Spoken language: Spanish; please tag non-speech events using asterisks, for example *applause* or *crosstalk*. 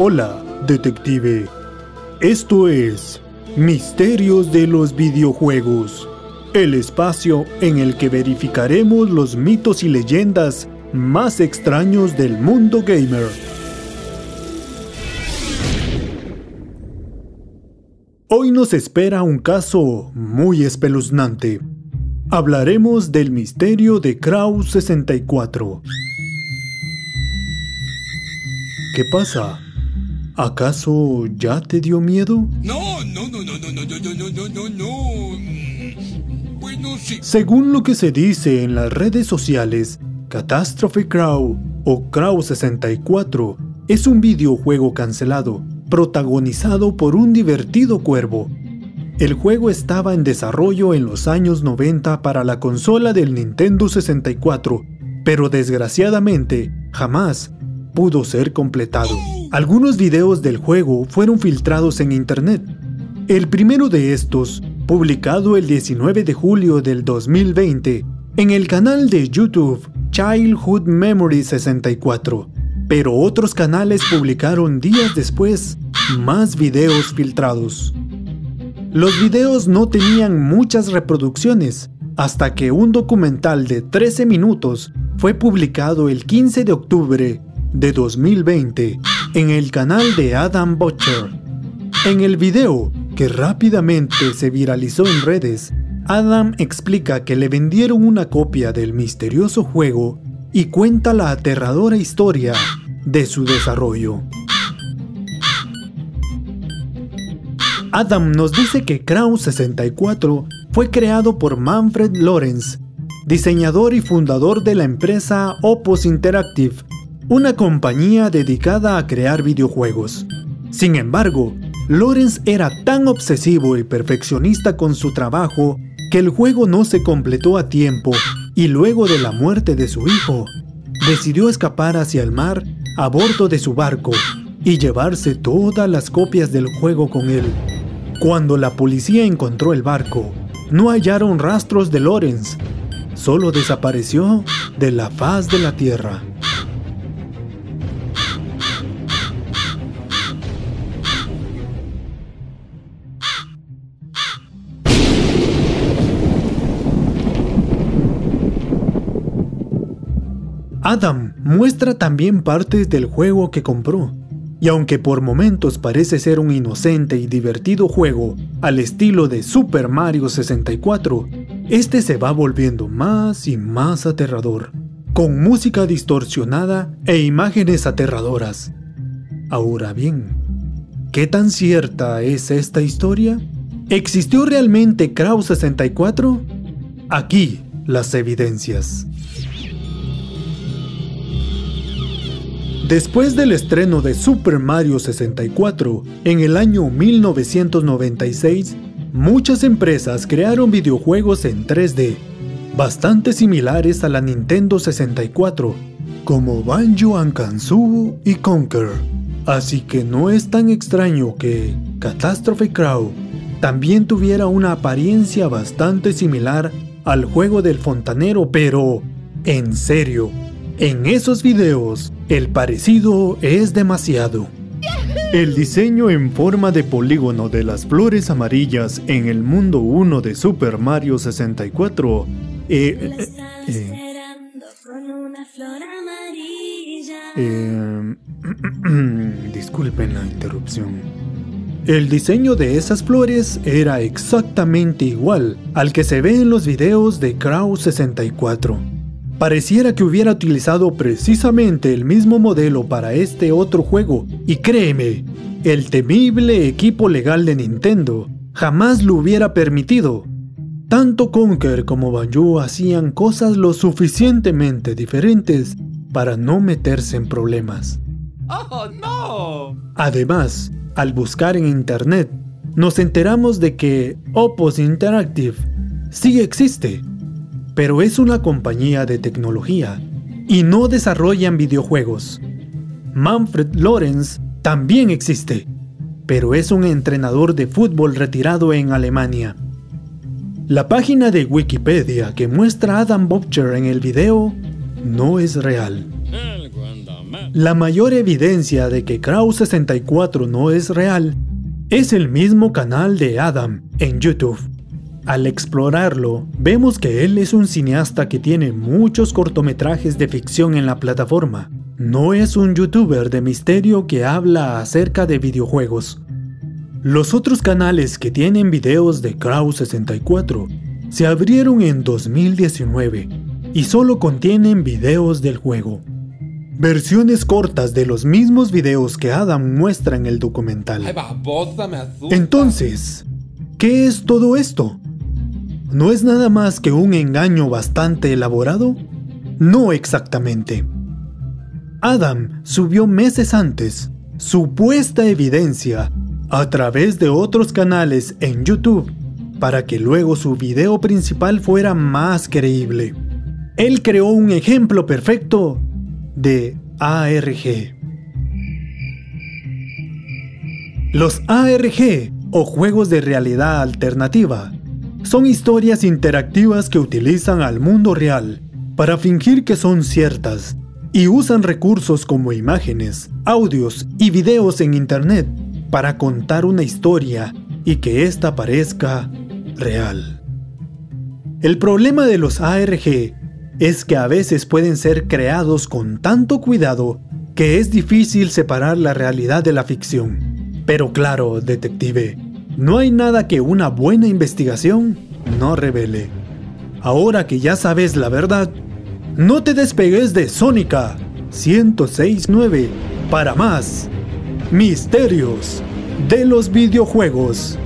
Hola, detective. Esto es Misterios de los videojuegos, el espacio en el que verificaremos los mitos y leyendas más extraños del mundo gamer. Hoy nos espera un caso muy espeluznante. Hablaremos del misterio de Kraus 64. ¿Qué pasa? ¿Acaso ya te dio miedo? No, no, no, no, no, no, no, no, no, no, no. Bueno, sí. Según lo que se dice en las redes sociales, Catastrophe Crow o Crow 64 es un videojuego cancelado, protagonizado por un divertido cuervo. El juego estaba en desarrollo en los años 90 para la consola del Nintendo 64, pero desgraciadamente jamás pudo ser completado. Algunos videos del juego fueron filtrados en internet. El primero de estos, publicado el 19 de julio del 2020, en el canal de YouTube Childhood Memory 64, pero otros canales publicaron días después más videos filtrados. Los videos no tenían muchas reproducciones, hasta que un documental de 13 minutos fue publicado el 15 de octubre de 2020 en el canal de Adam Butcher. En el video, que rápidamente se viralizó en redes, Adam explica que le vendieron una copia del misterioso juego y cuenta la aterradora historia de su desarrollo. Adam nos dice que Crown 64 fue creado por Manfred Lorenz, diseñador y fundador de la empresa Opus Interactive, una compañía dedicada a crear videojuegos. Sin embargo, Lorenz era tan obsesivo y perfeccionista con su trabajo que el juego no se completó a tiempo y luego de la muerte de su hijo, decidió escapar hacia el mar a bordo de su barco y llevarse todas las copias del juego con él. Cuando la policía encontró el barco, no hallaron rastros de Lorenz, solo desapareció de la faz de la tierra. Adam muestra también partes del juego que compró. Y aunque por momentos parece ser un inocente y divertido juego al estilo de Super Mario 64, este se va volviendo más y más aterrador, con música distorsionada e imágenes aterradoras. Ahora bien, ¿qué tan cierta es esta historia? ¿Existió realmente Kraus 64? Aquí las evidencias. Después del estreno de Super Mario 64 en el año 1996, muchas empresas crearon videojuegos en 3D, bastante similares a la Nintendo 64, como Banjo Kazooie y Conquer. Así que no es tan extraño que Catastrophe Crow también tuviera una apariencia bastante similar al juego del fontanero, pero en serio, en esos videos, el parecido es demasiado. El diseño en forma de polígono de las flores amarillas en el mundo 1 de Super Mario 64 eh, eh, eh, *clears throat* disculpen la interrupción. El diseño de esas flores era exactamente igual al que se ve en los videos de Crow 64. Pareciera que hubiera utilizado precisamente el mismo modelo para este otro juego, y créeme, el temible equipo legal de Nintendo jamás lo hubiera permitido. Tanto Conker como Banjo hacían cosas lo suficientemente diferentes para no meterse en problemas. ¡Oh, no! Además, al buscar en internet, nos enteramos de que Opus Interactive sí existe pero es una compañía de tecnología y no desarrollan videojuegos. Manfred Lorenz también existe, pero es un entrenador de fútbol retirado en Alemania. La página de Wikipedia que muestra Adam Bobcher en el video no es real. La mayor evidencia de que Kraus 64 no es real es el mismo canal de Adam en YouTube. Al explorarlo, vemos que él es un cineasta que tiene muchos cortometrajes de ficción en la plataforma. No es un youtuber de misterio que habla acerca de videojuegos. Los otros canales que tienen videos de Kraus 64 se abrieron en 2019 y solo contienen videos del juego. Versiones cortas de los mismos videos que Adam muestra en el documental. Entonces, ¿qué es todo esto? ¿No es nada más que un engaño bastante elaborado? No exactamente. Adam subió meses antes supuesta evidencia a través de otros canales en YouTube para que luego su video principal fuera más creíble. Él creó un ejemplo perfecto de ARG. Los ARG, o juegos de realidad alternativa, son historias interactivas que utilizan al mundo real para fingir que son ciertas y usan recursos como imágenes, audios y videos en Internet para contar una historia y que ésta parezca real. El problema de los ARG es que a veces pueden ser creados con tanto cuidado que es difícil separar la realidad de la ficción. Pero claro, detective, no hay nada que una buena investigación no revele. Ahora que ya sabes la verdad, no te despegues de Sónica 1069 para más misterios de los videojuegos.